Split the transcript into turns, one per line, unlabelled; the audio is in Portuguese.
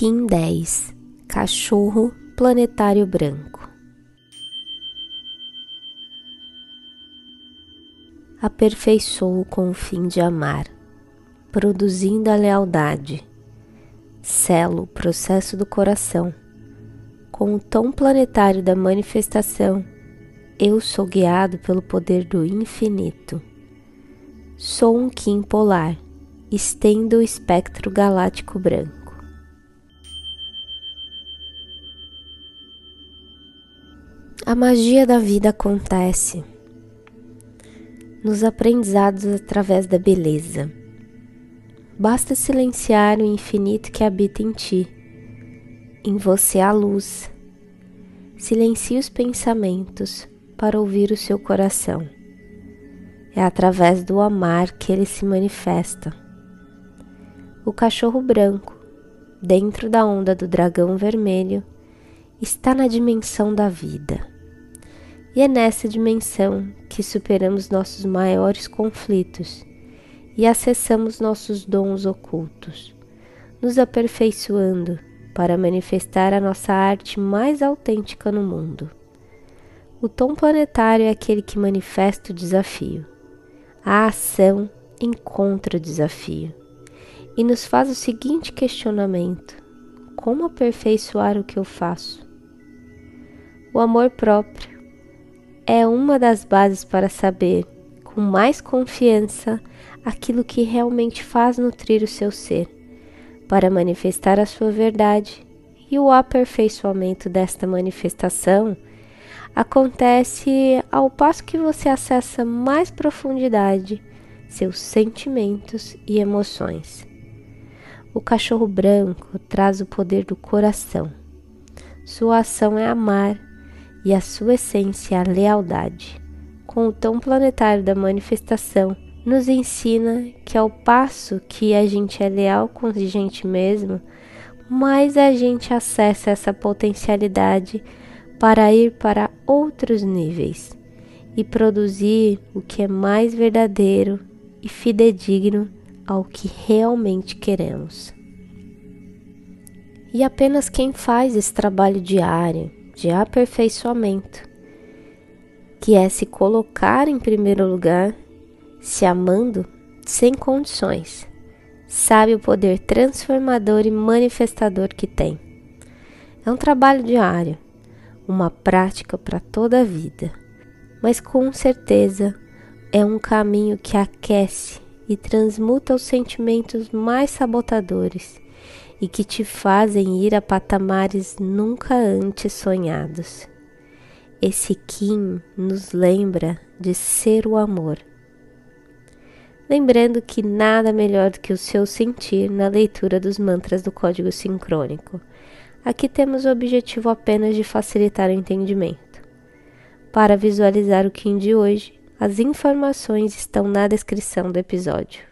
Kim 10 Cachorro Planetário Branco Aperfeiçoo com o fim de amar, produzindo a lealdade. Selo o processo do coração. Com o tom planetário da manifestação, eu sou guiado pelo poder do infinito. Sou um Kim polar, estendo o espectro galáctico branco. A magia da vida acontece nos aprendizados através da beleza. Basta silenciar o infinito que habita em ti. Em você há luz. Silencie os pensamentos para ouvir o seu coração. É através do amar que ele se manifesta. O cachorro branco, dentro da onda do dragão vermelho, está na dimensão da vida. E é nessa dimensão que superamos nossos maiores conflitos e acessamos nossos dons ocultos, nos aperfeiçoando para manifestar a nossa arte mais autêntica no mundo. O tom planetário é aquele que manifesta o desafio. A ação encontra o desafio e nos faz o seguinte questionamento: como aperfeiçoar o que eu faço? O amor próprio uma das bases para saber com mais confiança aquilo que realmente faz nutrir o seu ser, para manifestar a sua verdade, e o aperfeiçoamento desta manifestação acontece ao passo que você acessa mais profundidade seus sentimentos e emoções. O cachorro branco traz o poder do coração. Sua ação é amar e a sua essência a lealdade. Com o tom planetário da manifestação, nos ensina que ao passo que a gente é leal com a gente mesmo, mais a gente acessa essa potencialidade para ir para outros níveis e produzir o que é mais verdadeiro e fidedigno ao que realmente queremos. E apenas quem faz esse trabalho diário, de aperfeiçoamento, que é se colocar em primeiro lugar, se amando sem condições, sabe o poder transformador e manifestador que tem. É um trabalho diário, uma prática para toda a vida, mas com certeza é um caminho que aquece e transmuta os sentimentos mais sabotadores e que te fazem ir a patamares nunca antes sonhados. Esse Kim nos lembra de ser o amor. Lembrando que nada melhor do que o seu sentir na leitura dos mantras do código sincrônico. Aqui temos o objetivo apenas de facilitar o entendimento. Para visualizar o Kim de hoje, as informações estão na descrição do episódio.